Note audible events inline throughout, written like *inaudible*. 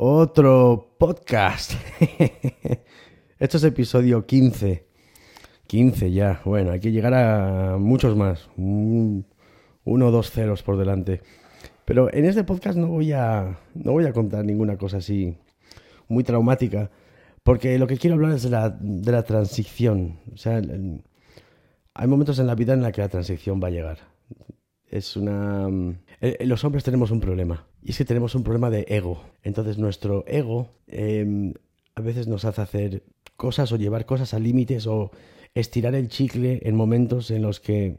otro podcast. *laughs* Esto es episodio 15. 15 ya. Bueno, hay que llegar a muchos más. uno o dos ceros por delante. Pero en este podcast no voy a, no voy a contar ninguna cosa así muy traumática. Porque lo que quiero hablar es de la, de la transición. O sea, hay momentos en la vida en la que la transición va a llegar. Es una... Eh, los hombres tenemos un problema. Y es que tenemos un problema de ego. Entonces nuestro ego em, a veces nos hace hacer cosas o llevar cosas a límites o estirar el chicle en momentos en los que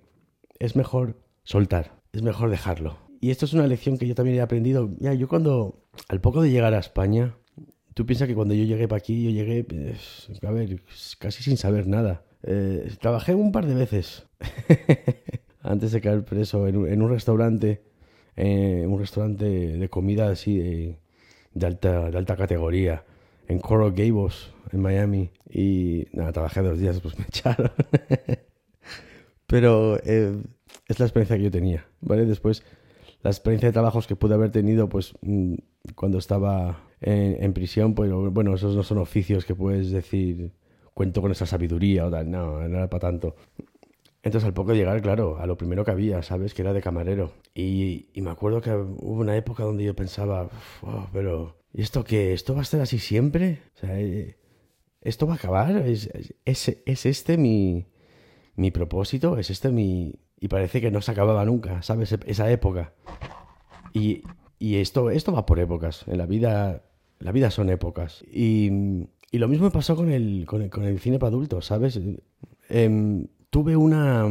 es mejor soltar, es mejor dejarlo. Y esto es una lección que yo también he aprendido. Ya, yo cuando, al poco de llegar a España, tú piensas que cuando yo llegué para aquí, yo llegué, pues, a ver, casi sin saber nada. Eh, trabajé un par de veces *laughs* antes de caer preso en, un restaurante, eh, un restaurante de comida así de, alta, de alta categoría, en Coral Gables, en Miami. Y nada, trabajé dos días, pues me *laughs* echaron. Pero eh, es la experiencia que yo tenía, ¿vale? Después, la experiencia de trabajos que pude haber tenido, pues mm, cuando estaba en, en prisión, pues bueno, esos no son oficios que puedes decir cuento con esa sabiduría o tal. No, no era para tanto. Entonces al poco llegar, claro, a lo primero que había, ¿sabes? Que era de camarero. Y, me acuerdo que hubo una época donde yo pensaba, oh, pero ¿y esto qué? ¿Esto va a estar así siempre? Eh, ¿esto va a acabar? ¿Es, es, este mi, mi propósito? ¿Es este mi...? Y parece que no se acababa nunca, ¿sabes? Esa época. Y, esto, esto va por épocas. En la vida, la vida son épocas. Y lo mismo me pasó con el, con el, con el cine para adultos, ¿sabes? Em, tuve una...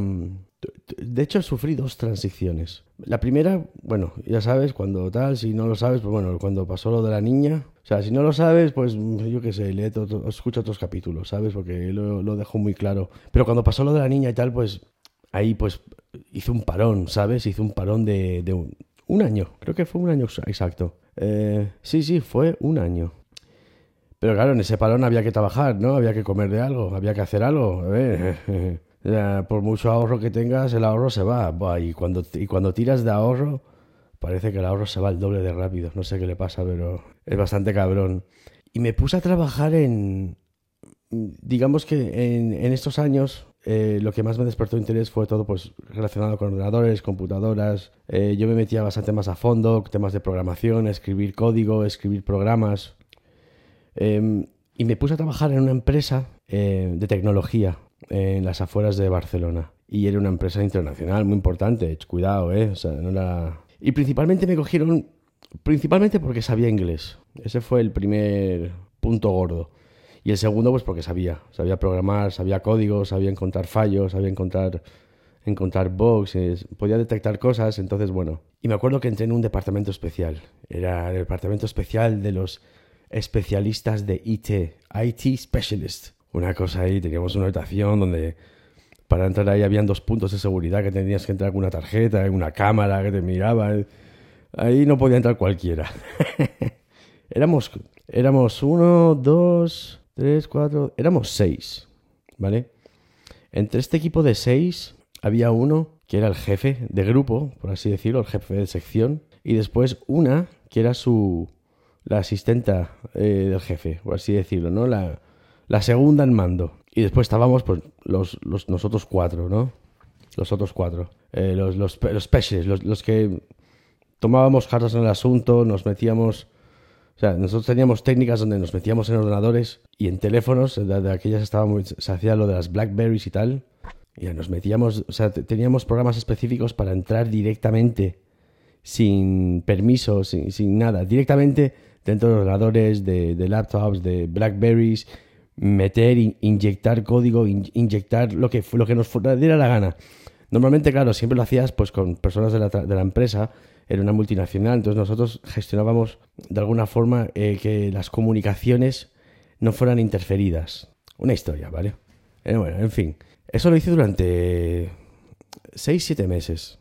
De hecho, sufrí dos transiciones. La primera, bueno, ya sabes, cuando tal, si no lo sabes, pues bueno, cuando pasó lo de la niña. O sea, si no lo sabes, pues yo qué sé, lee todo, escucha otros capítulos, ¿sabes? Porque lo, lo dejo muy claro. Pero cuando pasó lo de la niña y tal, pues ahí pues hice un parón, ¿sabes? Hice un parón de, un, año. Creo que fue un año exacto. Eh, sí, sí, fue un año. Pero claro, en ese parón había que trabajar, ¿no? Había que comer de algo, había que hacer algo. A ver, *laughs* por mucho ahorro que tengas, el ahorro se va. y, cuando, y cuando tiras de ahorro, parece que el ahorro se va el doble de rápido. No sé qué le pasa, pero es bastante cabrón. Y me puse a trabajar en... Digamos que en, en estos años eh, lo que más me despertó interés fue todo pues relacionado con ordenadores, computadoras. Eh, yo me metía bastante más a fondo, temas de programación, escribir código, escribir programas. Em, y me puse a trabajar en una empresa eh, de tecnología en las afueras de Barcelona. Y era una empresa internacional muy importante, cuidado, ¿eh? O sea, no era... Y principalmente me cogieron, principalmente porque sabía inglés. Ese fue el primer punto gordo. Y el segundo, pues porque sabía. Sabía programar, sabía código, sabía encontrar fallos, sabía encontrar, encontrar bugs, podía detectar cosas. Entonces, bueno. Y me acuerdo que entré en un departamento especial. Era el departamento especial de los especialistas de IT, IT Specialist. Una cosa ahí, teníamos una habitación donde para entrar ahí habían dos puntos de seguridad que tenías que entrar con una tarjeta, una cámara que te miraba. Ahí no podía entrar cualquiera. *laughs* éramos, éramos uno, dos, tres, cuatro, éramos seis, ¿vale? Entre este equipo de seis había uno que era el jefe de grupo, por así decirlo, el jefe de sección, y después una que era su, la asistenta eh, del jefe, por así decirlo, ¿no? La, la, segunda en mando. Y después estábamos, pues, los, los nosotros cuatro, ¿no? Los otros cuatro. Eh, los, los, los los, los que tomábamos cartas en el asunto, nos metíamos... O sea, nosotros teníamos técnicas donde nos metíamos en ordenadores y en teléfonos, de, aquellas estábamos, se hacía lo de las Blackberries y tal. Y nos metíamos, o sea, teníamos programas específicos para entrar directamente, sin permiso, sin, sin nada, directamente dentro de ordenadores, de, laptops, de Blackberries, meter, inyectar código, inyectar lo que, lo que nos diera la gana. Normalmente, claro, siempre lo hacías pues con personas de la, de la empresa, era una multinacional, entonces nosotros gestionábamos de alguna forma eh, que las comunicaciones no fueran interferidas. Una historia, ¿vale? Eh, bueno, en fin, eso lo hice durante 6-7 meses,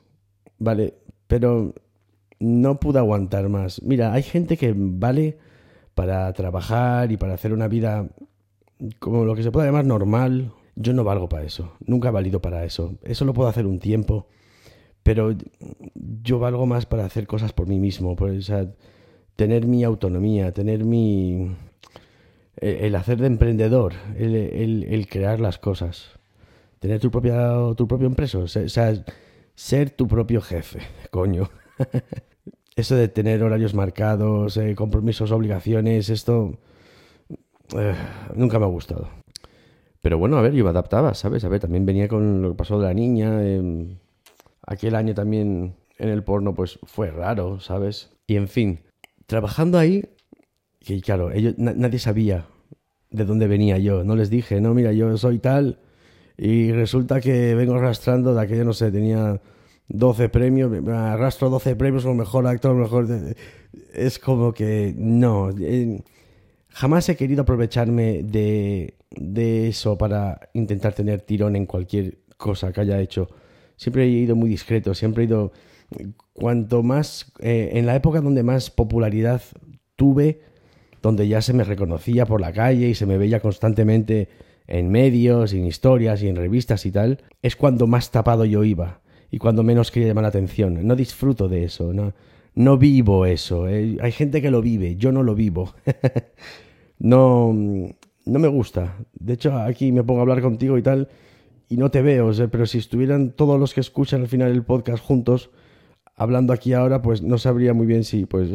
¿vale? Pero no pude aguantar más. Mira, hay gente que vale para trabajar y para hacer una vida como lo que se puede llamar normal. Yo no valgo para eso. Nunca he valido para eso. Eso lo puedo hacer un tiempo. Pero yo valgo más para hacer cosas por mí mismo. Por, tener mi autonomía, tener mi... el hacer de emprendedor, el, crear las cosas, tener tu, propia, tu propio empresa, o sea, ser tu propio jefe, *laughs* coño. *laughs* Eso de tener horarios marcados, eh, compromisos, obligaciones, esto eh, nunca me ha gustado. Pero bueno, a ver, yo me adaptaba, ¿sabes? A ver, también venía con lo que pasó de la niña. Em, aquel año también en el porno, pues fue raro, ¿sabes? Y en fin, trabajando ahí, que claro, ellos, nadie sabía de dónde venía yo. No les dije, no, mira, yo soy tal. Y resulta que vengo arrastrando de aquello, no sé, tenía 12 premios, arrastro 12 premios como mejor actor, mejor... Es como que no. Jamás he querido aprovecharme de, de eso para intentar tener tirón en cualquier cosa que haya hecho. Siempre he ido muy discreto, siempre he ido... Cuanto más... Eh, en la época donde más popularidad tuve, donde ya se me reconocía por la calle y se me veía constantemente en medios, en historias y en revistas y tal, es cuando más tapado yo iba y cuando menos quería llamar la atención. No disfruto de eso, no, no vivo eso. Eh. Hay gente que lo vive, yo no lo vivo. *laughs* no, no me gusta. De hecho, aquí me pongo a hablar contigo y tal, y no te veo, pero si estuvieran todos los que escuchan al final el podcast juntos, hablando aquí ahora, pues no sabría muy bien si, pues...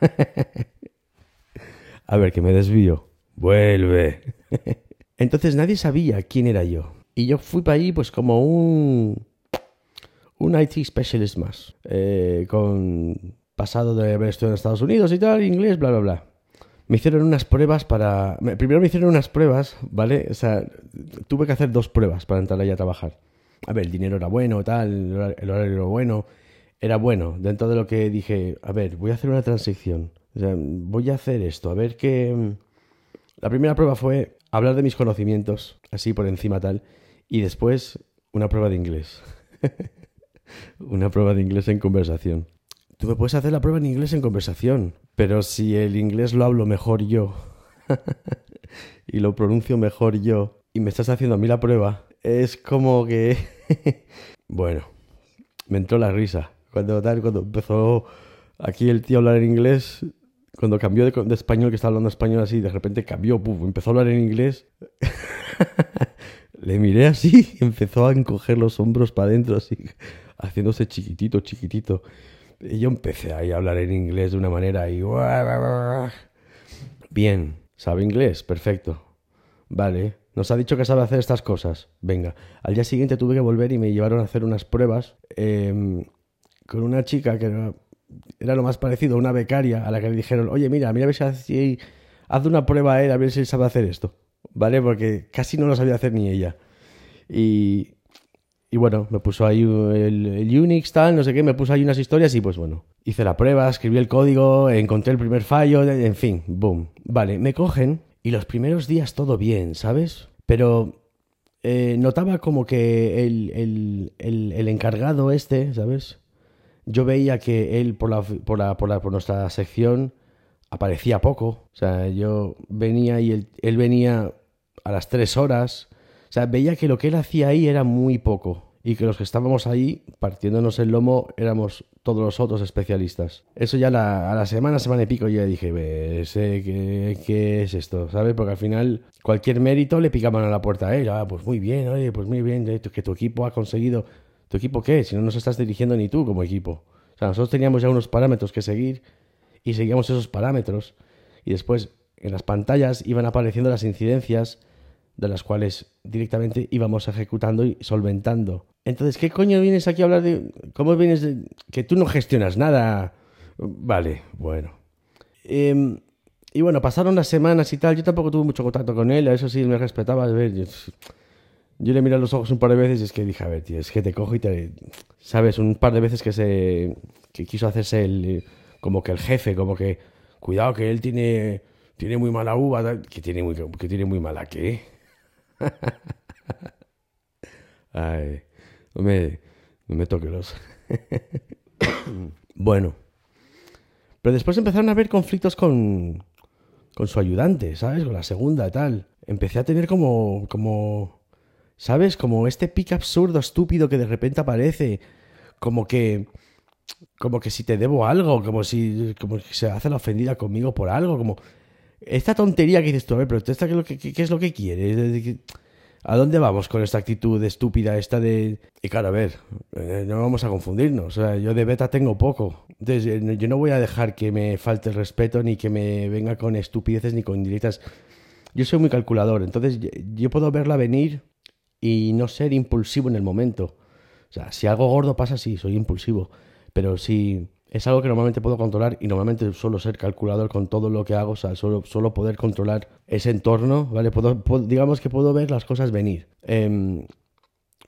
*laughs* a ver, que me desvío. Vuelve. *laughs* Entonces nadie sabía quién era yo. Y yo fui para allí pues como un un IT specialist más, eh, con pasado de haber estudiado en Estados Unidos y tal, inglés, bla, bla, bla. Me hicieron unas pruebas para... Primero me hicieron unas pruebas, ¿vale? O sea, tuve que hacer dos pruebas para entrar ahí a trabajar. A ver, el dinero era bueno, tal, el horario era bueno, era bueno. Dentro de lo que dije, a ver, voy a hacer una transición. O sea, voy a hacer esto, a ver qué... La primera prueba fue hablar de mis conocimientos, así por encima tal, y después una prueba de inglés. *laughs* Una prueba de inglés en conversación. Tú me puedes hacer la prueba en inglés en conversación, pero si el inglés lo hablo mejor yo *laughs* y lo pronuncio mejor yo y me estás haciendo a mí la prueba, es como que... *laughs* bueno, me entró la risa. Cuando, tal, cuando empezó aquí el tío a hablar en inglés, cuando cambió de, español, que estaba hablando español así, de repente cambió, empezó a hablar en inglés. *laughs* Le miré así y empezó a encoger los hombros para adentro, así haciéndose chiquitito, chiquitito. Y yo empecé ahí a hablar en inglés de una manera y... Bien, ¿sabe inglés? Perfecto. Vale, nos ha dicho que sabe hacer estas cosas. Venga, al día siguiente tuve que volver y me llevaron a hacer unas pruebas em, con una chica que era, lo más parecido a una becaria a la que le dijeron, oye, mira, mira a ver si haz una prueba a él, a ver si sabe hacer esto. ¿Vale? Porque casi no lo sabía hacer ni ella. Y, y bueno, me puso ahí el, Unix, tal, no sé qué, me puso ahí unas historias y pues bueno, hice la prueba, escribí el código, encontré el primer fallo, en fin, boom. Vale, me cogen y los primeros días todo bien, ¿sabes? Pero eh, notaba como que el, el, encargado este, ¿sabes? Yo veía que él por, la, por, la, por, la, por nuestra sección aparecía poco. O sea, yo venía y él, él venía a las tres horas o sea, veía que lo que él hacía ahí era muy poco y que los que estábamos ahí partiéndonos el lomo éramos todos los otros especialistas. Eso ya a la semana, semana y pico ya dije, ¿ves? ¿qué, ¿qué, es esto? ¿Sabes? Porque al final cualquier mérito le picaban a la puerta a él. Ah, pues muy bien, oye, pues muy bien, que tu equipo ha conseguido... ¿Tu equipo qué? Si no nos estás dirigiendo ni tú como equipo. O sea, nosotros teníamos ya unos parámetros que seguir y seguíamos esos parámetros. Y después en las pantallas iban apareciendo las incidencias de las cuales directamente íbamos ejecutando y solventando. Entonces, ¿qué coño vienes aquí a hablar de... ¿Cómo vienes que tú no gestionas nada? Vale, bueno. Em, y bueno, pasaron las semanas y tal, yo tampoco tuve mucho contacto con él, a eso sí me respetaba. A ver, yo, le miré los ojos un par de veces y es que dije, a ver, tío, es que te cojo y te... ¿Sabes? Un par de veces que se... que quiso hacerse el... como que el jefe, como que... Cuidado que él tiene... tiene muy mala uva, que tiene muy, que tiene muy mala qué *laughs* Ay, no me, no me los. *coughs* bueno. Pero después empezaron a haber conflictos con, con su ayudante, ¿sabes? Con la segunda y tal. Empecé a tener como, como, ¿sabes? Como este pic absurdo, estúpido que de repente aparece. Como que como que si te debo algo, como si, como si se hace la ofendida conmigo por algo, como esta tontería que dices tú, a ver, pero esta, ¿qué, es lo que, quieres? ¿A dónde vamos con esta actitud estúpida esta de... Y claro, a ver, eh, no vamos a confundirnos. O sea, yo de beta tengo poco. Entonces, eh, yo no voy a dejar que me falte el respeto ni que me venga con estupideces ni con indirectas. Yo soy muy calculador, entonces yo puedo verla venir y no ser impulsivo en el momento. O sea, si algo gordo pasa, sí, soy impulsivo. Pero si es algo que normalmente puedo controlar y normalmente suelo ser calculador con todo lo que hago, o sea, solo poder controlar ese entorno, ¿vale? Puedo, digamos que puedo ver las cosas venir. Em,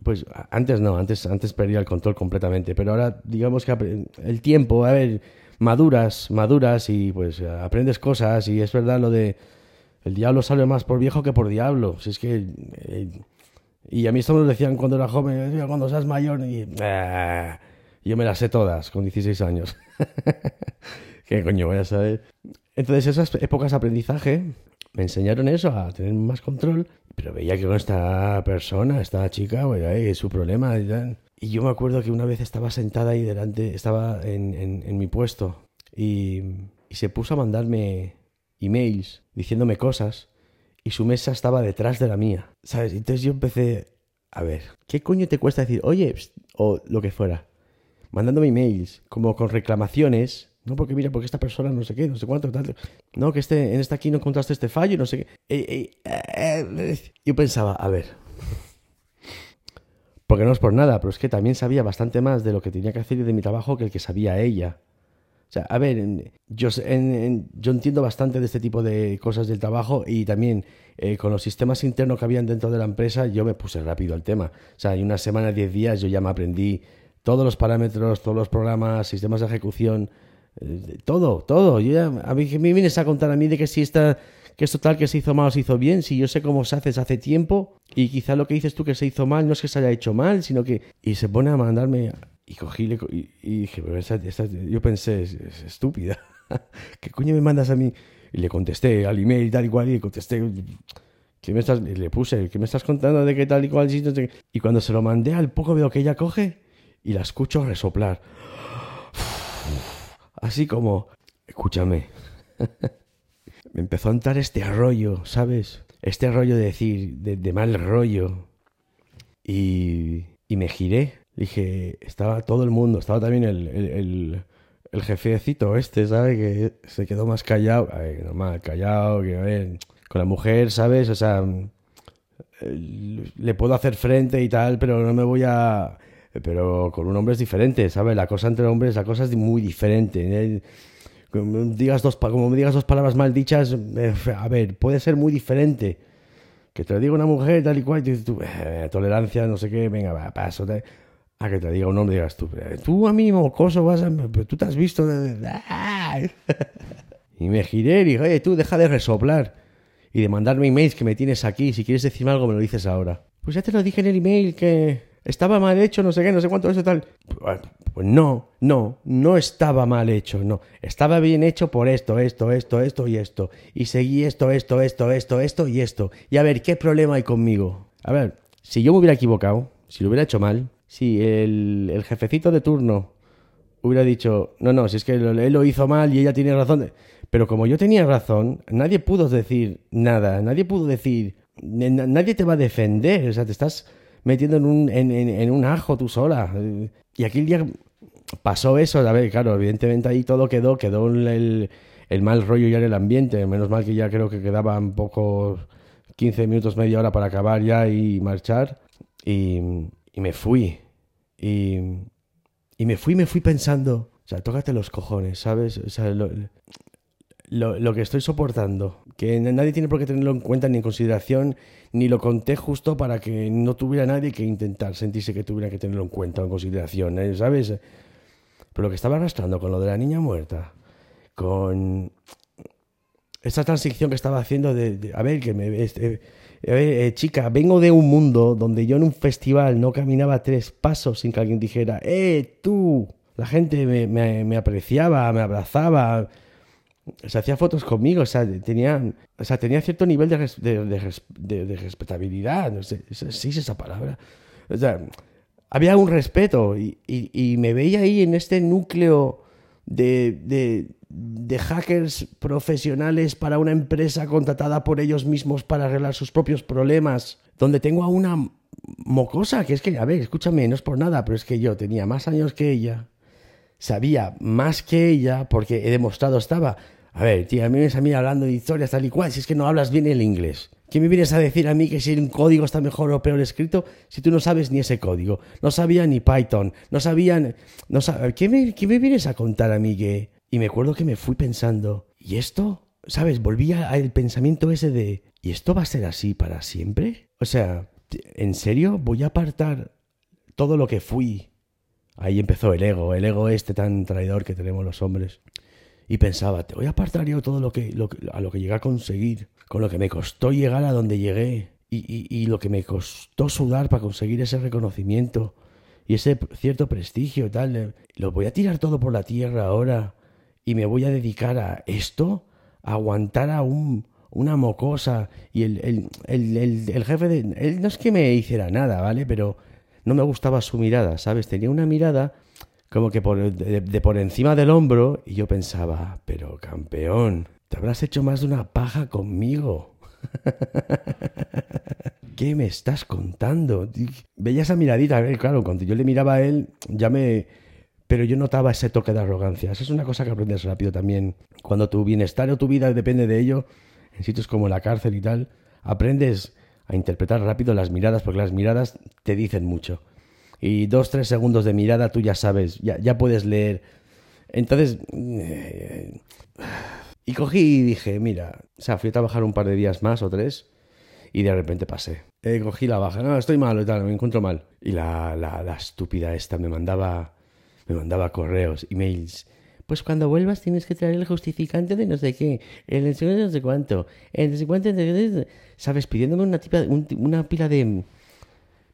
pues antes no, antes, antes perdía el control completamente, pero ahora digamos que el tiempo, a ver, maduras, maduras y pues aprendes cosas y es verdad lo de el diablo sale más por viejo que por diablo, si es que... Eh, y a mí esto me lo decían cuando era joven, cuando seas mayor y... Ah, yo me las sé todas con 16 años. *laughs* ¿Qué coño voy a saber? Entonces esas épocas de aprendizaje me enseñaron eso, a tener más control, pero veía que con esta persona, esta chica, bueno, es su problema. Y, yo me acuerdo que una vez estaba sentada ahí delante, estaba en, en, mi puesto y se puso a mandarme emails diciéndome cosas y su mesa estaba detrás de la mía, ¿sabes? Entonces yo empecé, a ver, ¿qué coño te cuesta decir, oye, o lo que fuera? Mandándome emails, como con reclamaciones. No, porque mira, porque esta persona no sé qué, no sé cuánto, tal. No, que este, en esta aquí no encontraste este fallo, no sé qué. Eh, eh, eh, yo pensaba, a ver. Porque no es por nada, pero es que también sabía bastante más de lo que tenía que hacer y de mi trabajo que el que sabía ella. O sea, a ver, yo, yo entiendo bastante de este tipo de cosas del trabajo y también con los sistemas internos que habían dentro de la empresa, yo me puse rápido al tema. O sea, en una semana, diez días, yo ya me aprendí todos los parámetros, todos los programas, sistemas de ejecución, eh, todo, todo. a mí me vienes a contar a mí de que si está, que esto tal que se hizo mal o se hizo bien, si yo sé cómo se hace hace tiempo y quizá lo que dices tú que se hizo mal no es que se haya hecho mal, sino que y se pone a mandarme y cogí y, dije, yo pensé, es, estúpida. *laughs* ¿Qué coño me mandas a mí? Y le contesté al email y tal y cual y le contesté ¿Qué me estás, le puse, ¿qué me estás contando de qué tal y cual? Y cuando se lo mandé, al poco veo que ella coge y la escucho resoplar. Así como, escúchame. *laughs* me empezó a entrar este arroyo, ¿sabes? Este arroyo de decir, de, mal rollo. Y, y, me giré. Dije, estaba todo el mundo, estaba también el, el, el, jefecito este, ¿sabes? Que se quedó más callado. Ay, normal, callado, que ver, con la mujer, ¿sabes? O sea, le puedo hacer frente y tal, pero no me voy a pero con un hombre es diferente, ¿sabes? La cosa entre hombres, la cosa es muy diferente. ¿eh? Como, digas dos, como me digas dos palabras mal dichas, eh, a ver, puede ser muy diferente. Que te lo diga una mujer tal y cual, y tú, eh, tolerancia, no sé qué, venga, va, paso. A que te diga un hombre, digas tú, tú a mí, mocoso, vas a, tú te has visto. *laughs* y me giré y dije, oye, tú deja de resoplar y de mandarme emails que me tienes aquí. Si quieres decirme algo, me lo dices ahora. Pues ya te lo dije en el email que estaba mal hecho, no sé qué, no sé cuánto, eso tal. Pues no, no, no estaba mal hecho, no. Estaba bien hecho por esto, esto, esto, esto y esto. Y seguí esto, esto, esto, esto, esto y esto. Y a ver, ¿qué problema hay conmigo? A ver, si yo me hubiera equivocado, si lo hubiera hecho mal, si el, el jefecito de turno hubiera dicho, no, no, si es que él lo hizo mal y ella tiene razón. Pero como yo tenía razón, nadie pudo decir nada, nadie pudo decir, nadie te va a defender, o sea, te estás metiendo en un, en, en, un ajo tú sola. Y aquí el día pasó eso, a ver, claro, evidentemente ahí todo quedó, quedó el, el mal rollo ya en el ambiente, menos mal que ya creo que quedaban pocos 15 minutos, media hora para acabar ya y marchar. Y, y me fui. Y, y me fui, me fui pensando, o sea, tócate los cojones, ¿sabes? O sea, lo, lo, lo, que estoy soportando, que nadie tiene por qué tenerlo en cuenta ni en consideración, ni lo conté justo para que no tuviera nadie que intentar sentirse que tuviera que tenerlo en cuenta o en consideración, ¿eh? ¿sabes? Pero lo que estaba arrastrando con lo de la niña muerta, con esa transición que estaba haciendo de, a ver, que me... Este, eh, chica, vengo de un mundo donde yo en un festival no caminaba tres pasos sin que alguien dijera, ¡eh, tú! La gente me, me apreciaba, me abrazaba, se hacía fotos conmigo, o sea, tenía, o sea, tenía cierto nivel de, de, de, respetabilidad, no sé, sí es esa palabra. O sea, había un respeto y, y, me veía ahí en este núcleo de, hackers profesionales para una empresa contratada por ellos mismos para arreglar sus propios problemas, donde tengo a una mocosa, que es que, a ver, escúchame, no es por nada, pero es que yo tenía más años que ella, sabía más que ella, porque he demostrado, estaba, a ver, tía, a mí me vienes a mí hablando de historias tal y cual, si es que no hablas bien el inglés. ¿Qué me vienes a decir a mí que si un código está mejor o peor escrito si tú no sabes ni ese código? No sabía ni Python, no sabían... No ¿Qué, me, ¿Qué me vienes a contar a mí que...? Y me acuerdo que me fui pensando, ¿y esto? ¿Sabes? Volvía al pensamiento ese de, ¿y esto va a ser así para siempre? O sea, ¿en serio voy a apartar todo lo que fui? Ahí empezó el ego, el ego este tan traidor que tenemos los hombres. Y pensaba, te voy a apartar yo todo lo que, a lo que llegué a conseguir, con lo que me costó llegar a donde llegué y, y, lo que me costó sudar para conseguir ese reconocimiento y ese cierto prestigio y tal. Lo voy a tirar todo por la tierra ahora y me voy a dedicar a esto, aguantar a un, una mocosa y el, el, el, el, jefe de... Él no es que me hiciera nada, ¿vale? Pero no me gustaba su mirada, ¿sabes? Tenía una mirada como que por, de, por encima del hombro y yo pensaba, pero campeón, te habrás hecho más de una paja conmigo. *laughs* ¿Qué me estás contando? Veía esa miradita, claro, cuando yo le miraba a él, ya me... Pero yo notaba ese toque de arrogancia. Esa es una cosa que aprendes rápido también. Cuando tu bienestar o tu vida depende de ello, en sitios como la cárcel y tal, aprendes a interpretar rápido las miradas, porque las miradas te dicen mucho. Y dos, tres segundos de mirada tú ya sabes, ya, ya puedes leer. Entonces... Eh, y cogí y dije, mira, o sea, fui a trabajar un par de días más o tres y de repente pasé. Eh, cogí la baja, no, estoy mal y tal, me encuentro mal. Y la, la, la estúpida esta me mandaba, me mandaba correos, emails pues cuando vuelvas tienes que traer el justificante de no sé qué, el de no sé cuánto, el no sé cuánto, ¿sabes? Pidiéndome una, tipa, una pila de...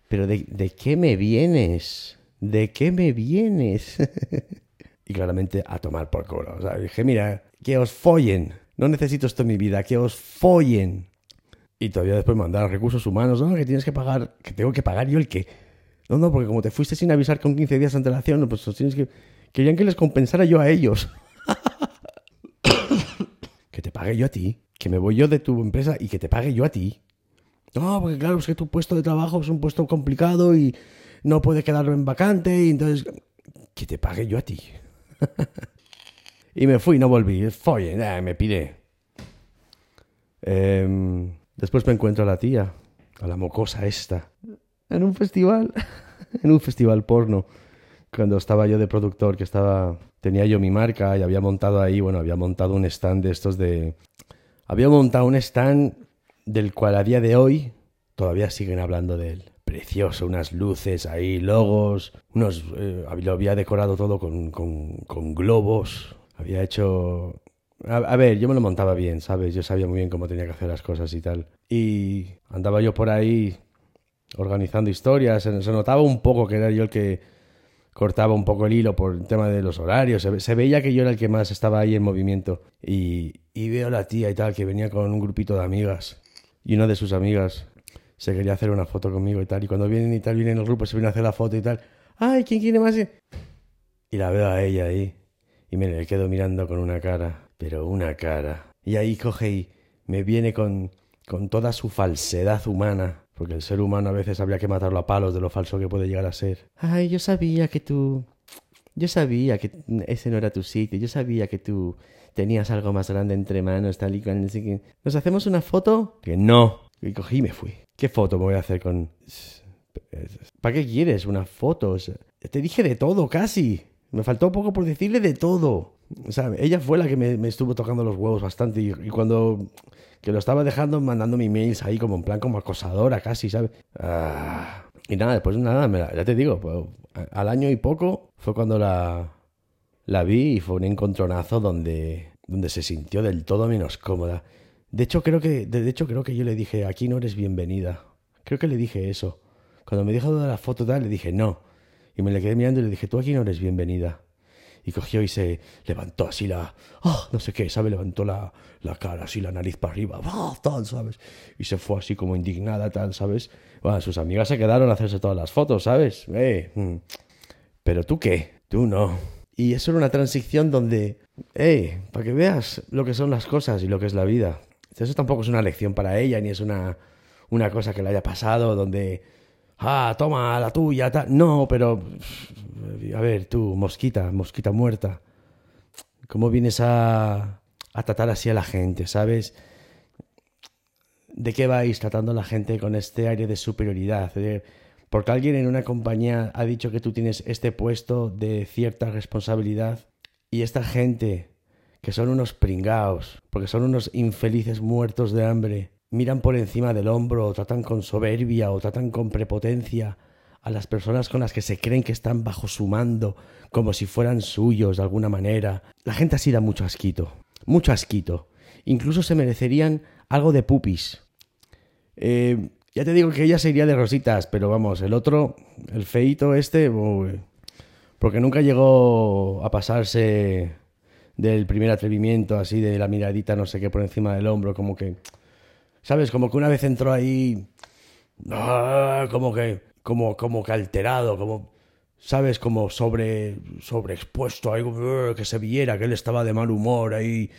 Pero de, qué me vienes? ¿De qué me vienes? *laughs* y claramente a tomar por culo. O sea, dije, mira, que os follen. No necesito esto en mi vida, que os follen. Y todavía después mandar recursos humanos, ¿no? Que tienes que pagar, que tengo que pagar yo el que... No, no, porque como te fuiste sin avisar con 15 días de antelación, pues tienes que Querían que les compensara yo a ellos. *coughs* que te pague yo a ti. Que me voy yo de tu empresa y que te pague yo a ti. No, porque claro, es que tu puesto de trabajo es un puesto complicado y no puede quedarlo en vacante y entonces... Que te pague yo a ti. *laughs* y me fui, no volví. Folle, me pide. Em, después me encuentro a la tía, a la mocosa esta, en un festival, *laughs* en un festival porno cuando estaba yo de productor, que estaba, tenía yo mi marca y había montado ahí, bueno, había montado un stand de estos de... Había montado un stand del cual a día de hoy todavía siguen hablando de él. Precioso, unas luces ahí, logos, unos... Eh, lo había decorado todo con, con, globos, había hecho... A, ver, yo me lo montaba bien, ¿sabes? Yo sabía muy bien cómo tenía que hacer las cosas y tal. Y andaba yo por ahí organizando historias, se notaba un poco que era yo el que cortaba un poco el hilo por el tema de los horarios. Se, veía que yo era el que más estaba ahí en movimiento. Y, y, veo a la tía y tal, que venía con un grupito de amigas. Y una de sus amigas se quería hacer una foto conmigo y tal. Y cuando vienen y tal, vienen el grupo, se viene a hacer la foto y tal. ¡Ay, quién quiere más! Y la veo a ella ahí. Y me le quedo mirando con una cara, pero una cara. Y ahí coge y me viene con, con toda su falsedad humana porque el ser humano a veces habría que matarlo a palos de lo falso que puede llegar a ser. Ay, yo sabía que tú... Yo sabía que ese no era tu sitio. Yo sabía que tú tenías algo más grande entre manos, tal y cual. ¿Nos hacemos una foto? Que no. Y cogí y me fui. ¿Qué foto me voy a hacer con...? ¿Para qué quieres una foto? te dije de todo, casi. Me faltó poco por decirle de todo. O sea, ella fue la que me, estuvo tocando los huevos bastante. y cuando que lo estaba dejando mandando mi mails ahí como en plan como acosadora casi, ¿sabes? Ah, y nada, después nada, ya te digo, pues, al año y poco fue cuando la, la vi y fue un encontronazo donde, donde se sintió del todo menos cómoda. De hecho, creo que, de hecho, creo que yo le dije, aquí no eres bienvenida. Creo que le dije eso. Cuando me dijo de la foto tal, le dije no. Y me le quedé mirando y le dije, tú aquí no eres bienvenida. Y cogió y se levantó así la... ¡Ah! no sé qué, ¿sabes? Levantó la, la cara así, la nariz para arriba, ¡Ah! tal, ¿sabes? Y se fue así como indignada, tal, ¿sabes? Bueno, sus amigas se quedaron a hacerse todas las fotos, ¿sabes? Eh, mm. Pero tú qué, tú no. Y eso era una transición donde, eh, para que veas lo que son las cosas y lo que es la vida. Eso tampoco es una lección para ella, ni es una, una cosa que le haya pasado donde ah, toma la tuya, No, pero, a ver, tú, mosquita, mosquita muerta, ¿cómo vienes a, a tratar así a la gente, sabes? ¿De qué vais tratando a la gente con este aire de superioridad? porque alguien en una compañía ha dicho que tú tienes este puesto de cierta responsabilidad y esta gente, que son unos pringaos, porque son unos infelices muertos de hambre, miran por encima del hombro o tratan con soberbia o tratan con prepotencia a las personas con las que se creen que están bajo su mando, como si fueran suyos de alguna manera. La gente así da mucho asquito, mucho asquito. Incluso se merecerían algo de pupis. Eh, ya te digo que ella se iría de rositas, pero vamos, el otro, el feito este, porque nunca llegó a pasarse del primer atrevimiento, así de la miradita, no sé qué, por encima del hombro, como que ¿Sabes? Como que una vez entró ahí. Ah, como que. Como, como que alterado, como. ¿Sabes? Como sobre. sobreexpuesto, ahí, que se viera que él estaba de mal humor ahí.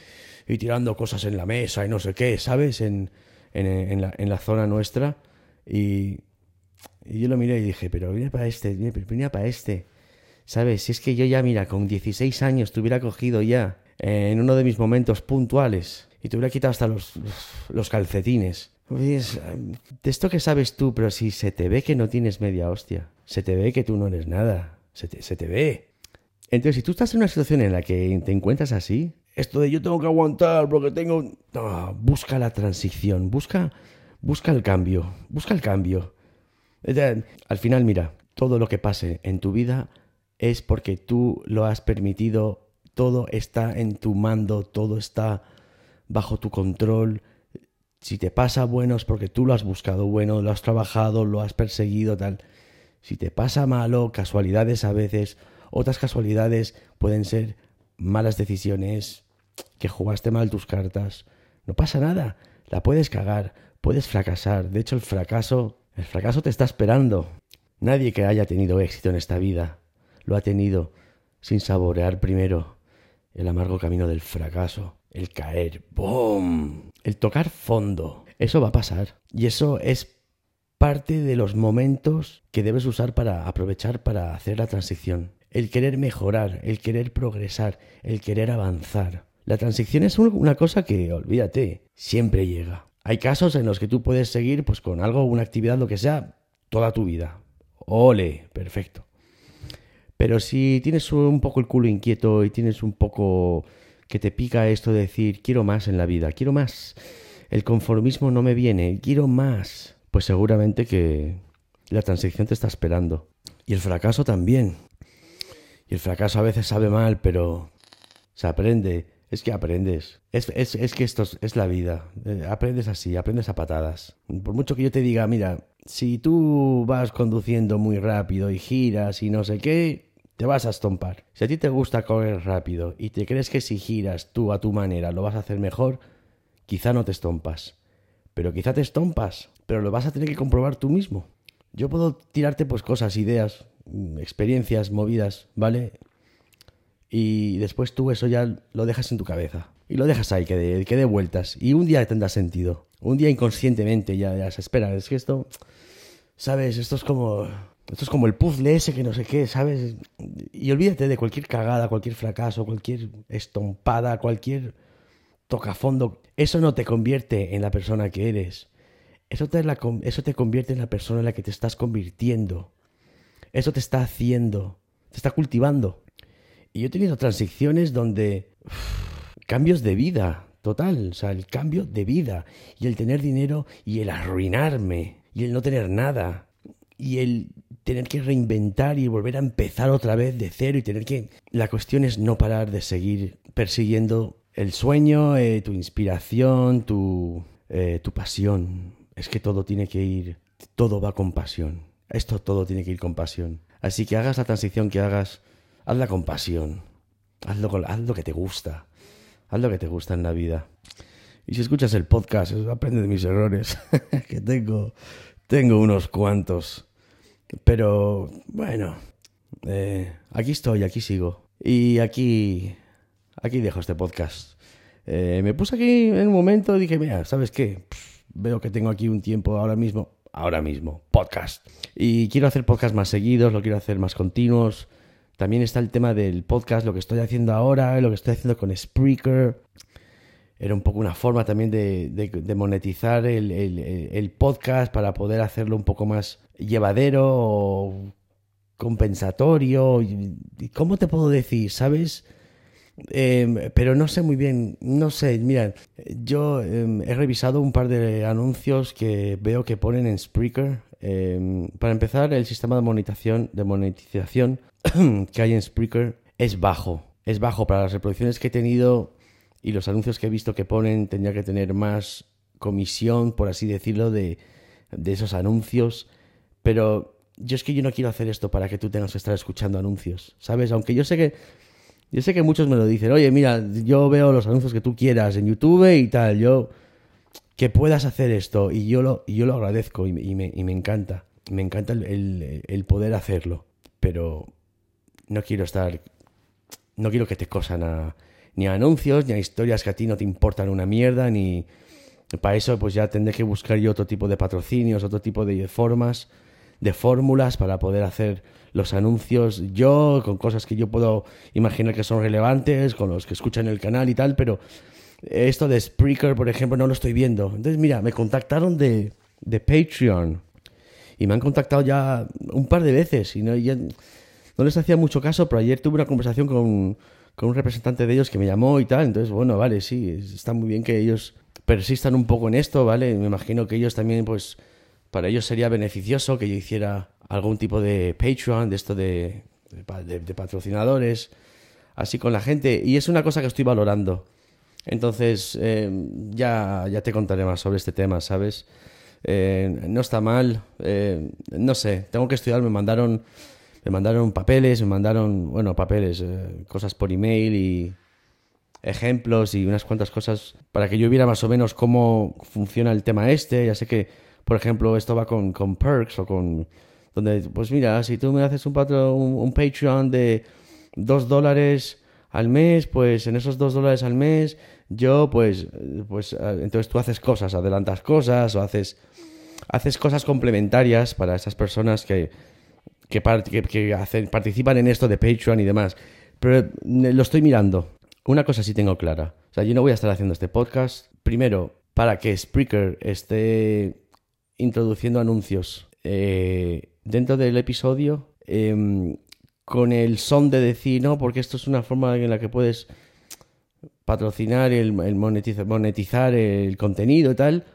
Y tirando cosas en la mesa y no sé qué, ¿sabes? En, en, la, en la zona nuestra. Y, y yo lo miré y dije, pero viene para este, viene para este. ¿Sabes? Si es que yo ya, mira, con 16 años te hubiera cogido ya en uno de mis momentos puntuales y te hubiera quitado hasta los, los, calcetines. Pues, de esto que sabes tú, pero si se te ve que no tienes media hostia, se te ve que tú no eres nada, se te, se te ve. Entonces, si tú estás en una situación en la que te encuentras así, esto de yo tengo que aguantar porque tengo... Busca la transición, busca, busca el cambio, busca el cambio. Al final, mira, todo lo que pase en tu vida es porque tú lo has permitido, todo está en tu mando, todo está bajo tu control. Si te pasa bueno es porque tú lo has buscado bueno, lo has trabajado, lo has perseguido, tal. Si te pasa malo, casualidades a veces, otras casualidades pueden ser malas decisiones, que jugaste mal tus cartas. No pasa nada, la puedes cagar, puedes fracasar. De hecho, el fracaso, el fracaso te está esperando. Nadie que haya tenido éxito en esta vida lo ha tenido sin saborear primero el amargo camino del fracaso el caer, ¡boom! El tocar fondo. Eso va a pasar. Y eso es parte de los momentos que debes usar para aprovechar para hacer la transición. El querer mejorar, el querer progresar, el querer avanzar. La transición es una cosa que, olvídate, siempre llega. Hay casos en los que tú puedes seguir pues con algo, una actividad, lo que sea, toda tu vida. Ole, perfecto. Pero si tienes un poco el culo inquieto y tienes un poco que te pica esto de decir quiero más en la vida, quiero más, el conformismo no me viene, quiero más, pues seguramente que la transición te está esperando. Y el fracaso también. Y el fracaso a veces sabe mal, pero se aprende. Es que aprendes. Es, es, que esto es, la vida. Eh, aprendes así, aprendes a patadas. Por mucho que yo te diga, mira, si tú vas conduciendo muy rápido y giras y no sé qué, te vas a estompar. Si a ti te gusta correr rápido y te crees que si giras tú a tu manera lo vas a hacer mejor, quizá no te estompas. Pero quizá te estompas, pero lo vas a tener que comprobar tú mismo. Yo puedo tirarte pues cosas, ideas, mm, experiencias, movidas, ¿vale? Y después tú eso ya lo dejas en tu cabeza. Y lo dejas ahí, que dé, que vueltas. Y un día tendrá sentido. Un día inconscientemente ya, ya se espera. Es que esto, ¿sabes? Esto es como esto es como el puzzle ese que no sé qué, ¿sabes? Y olvídate de cualquier cagada, cualquier fracaso, cualquier estompada, cualquier tocafondo. Eso no te convierte en la persona que eres. Eso te, eso te convierte en la persona en la que te estás convirtiendo. Eso te está haciendo, te está cultivando. Y yo he tenido transiciones donde... cambios de vida, total. O sea, el cambio de vida. Y el tener dinero y el arruinarme. Y el no tener nada. Y el tener que reinventar y volver a empezar otra vez de cero y tener que... La cuestión es no parar de seguir persiguiendo el sueño, eh, tu inspiración, tu, eh, tu pasión. Es que todo tiene que ir, todo va con pasión. Esto todo tiene que ir con pasión. Así que hagas la transición que hagas, hazla con pasión. Haz lo, haz lo que te gusta. Haz lo que te gusta en la vida. Y si escuchas el podcast, aprende de mis errores, *laughs* que tengo, tengo unos cuantos. Pero bueno, eh, aquí estoy, aquí sigo. Y aquí, aquí dejo este podcast. Eh, me puse aquí en un momento y dije, mira, ¿sabes qué? veo que tengo aquí un tiempo ahora mismo, ahora mismo, podcast. Y quiero hacer podcast más seguidos, lo quiero hacer más continuos. También está el tema del podcast, lo que estoy haciendo ahora, lo que estoy haciendo con Spreaker. Era un poco una forma también de, monetizar el, podcast para poder hacerlo un poco más llevadero o compensatorio. ¿Cómo te puedo decir? ¿Sabes? Em, pero no sé muy bien, no sé, mira, yo em, he revisado un par de anuncios que veo que ponen en Spreaker. Em, para empezar, el sistema de monetización, de monetización *clears throat* que hay en Spreaker es bajo. Es bajo para las reproducciones que he tenido y los anuncios que he visto que ponen. Tendría que tener más comisión, por así decirlo, de, de esos anuncios. Pero yo es que yo no quiero hacer esto para que tú tengas que estar escuchando anuncios, ¿sabes? Aunque yo sé que yo sé que muchos me lo dicen, oye, mira, yo veo los anuncios que tú quieras en YouTube y tal, yo que puedas hacer esto y yo lo, yo lo agradezco y me, y me, encanta, me encanta el, el, poder hacerlo, pero no quiero estar, no quiero que te cosan a, ni a anuncios, ni a historias que a ti no te importan una mierda, ni para eso pues ya tendré que buscar yo otro tipo de patrocinios, otro tipo de formas, de fórmulas para poder hacer los anuncios yo, con cosas que yo puedo imaginar que son relevantes, con los que escuchan el canal y tal, pero esto de Spreaker, por ejemplo, no lo estoy viendo. Entonces, mira, me contactaron de, de Patreon y me han contactado ya un par de veces y no, no les hacía mucho caso, pero ayer tuve una conversación con, con un representante de ellos que me llamó y tal, entonces, bueno, vale, sí, está muy bien que ellos persistan un poco en esto, ¿vale? Me imagino que ellos también, pues, para ellos sería beneficioso que yo hiciera algún tipo de Patreon, de esto de, de, patrocinadores, así con la gente. Y es una cosa que estoy valorando. Entonces, eh, ya, ya te contaré más sobre este tema, ¿sabes? Eh, no está mal, eh, no sé, tengo que estudiar, me mandaron, me mandaron papeles, me mandaron, bueno, papeles, cosas por email y ejemplos y unas cuantas cosas para que yo viera más o menos cómo funciona el tema este. Ya sé que, por ejemplo, esto va con, con perks o con donde, pues mira, si tú me haces un, un, Patreon de dos dólares al mes, pues en esos dos dólares al mes, yo, pues, pues, eh, entonces tú haces cosas, adelantas cosas o haces, haces cosas complementarias para esas personas que, que, que, hacen, participan en esto de Patreon y demás. Pero lo estoy mirando. Una cosa sí tengo clara. O sea, yo no voy a estar haciendo este podcast, primero, para que Spreaker esté introduciendo anuncios eh, dentro del episodio em, con el son de decir, no, porque esto es una forma en la que puedes patrocinar, el, monetizar, el contenido y tal,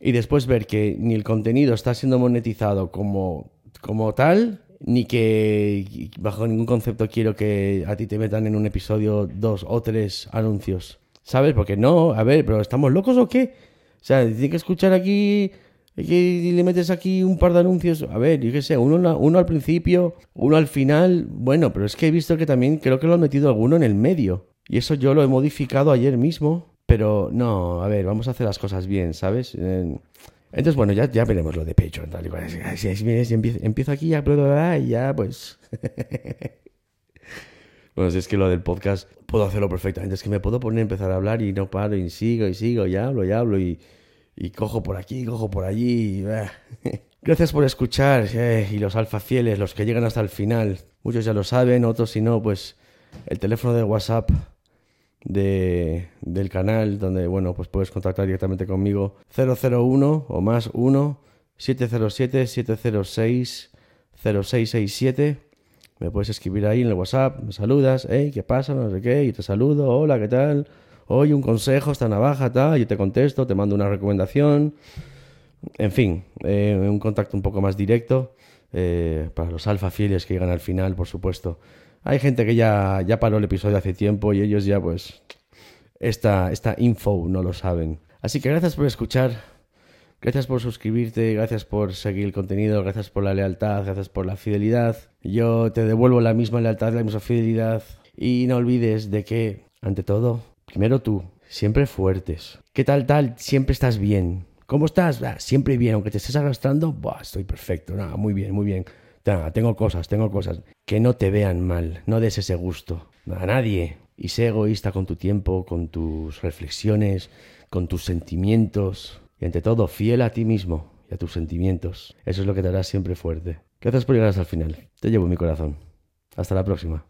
y después ver que ni el contenido está siendo monetizado como, como tal, ni que bajo ningún concepto quiero que a ti te metan en un episodio dos o tres anuncios. ¿Sabes? Porque no, a ver, pero ¿estamos locos o qué? O sea, tiene que escuchar aquí y le metes aquí un par de anuncios, a ver, yo qué sé, uno, uno al principio, uno al final, bueno, pero es que he visto que también creo que lo han metido alguno en el medio. Y eso yo lo he modificado ayer mismo, pero no, a ver, vamos a hacer las cosas bien, ¿sabes? Entonces, bueno, ya, ya veremos lo de pecho. Tal empiezo, aquí ya, y ya, pues... *laughs* bueno, si es que lo del podcast puedo hacerlo perfectamente. Es que me puedo poner a empezar a hablar y no paro y sigo y sigo y hablo y hablo y y cojo por aquí, cojo por allí. *laughs* Gracias por escuchar eh, y los alfa fieles, los que llegan hasta el final. Muchos ya lo saben, otros si no, pues el teléfono de WhatsApp de, del canal donde, bueno, pues puedes contactar directamente conmigo 001 o más 1 707 706 0667. Me puedes escribir ahí en el WhatsApp, me saludas, hey, ¿qué pasa? No sé qué, y te saludo, hola, ¿qué tal? oye, un consejo, esta navaja, tal, yo te contesto, te mando una recomendación. En fin, eh, un contacto un poco más directo eh, para los alfa fieles que llegan al final, por supuesto. Hay gente que ya, ya paró el episodio hace tiempo y ellos ya, pues, esta, esta info no lo saben. Así que gracias por escuchar, gracias por suscribirte, gracias por seguir el contenido, gracias por la lealtad, gracias por la fidelidad. Yo te devuelvo la misma lealtad, la misma fidelidad Y no olvides de que, ante todo, primero tú, siempre fuertes. ¿Qué tal tal? Siempre estás bien. ¿Cómo estás? siempre bien, aunque te estés arrastrando, estoy perfecto. muy bien, muy bien. Tengo cosas, tengo cosas. Que no te vean mal, no des ese gusto. A nadie. Y sé egoísta con tu tiempo, con tus reflexiones, con tus sentimientos. Y ante todo, fiel a ti mismo y a tus sentimientos. Eso es lo que te hará siempre fuerte. Gracias por llegar hasta el final. Te llevo mi corazón. Hasta la próxima.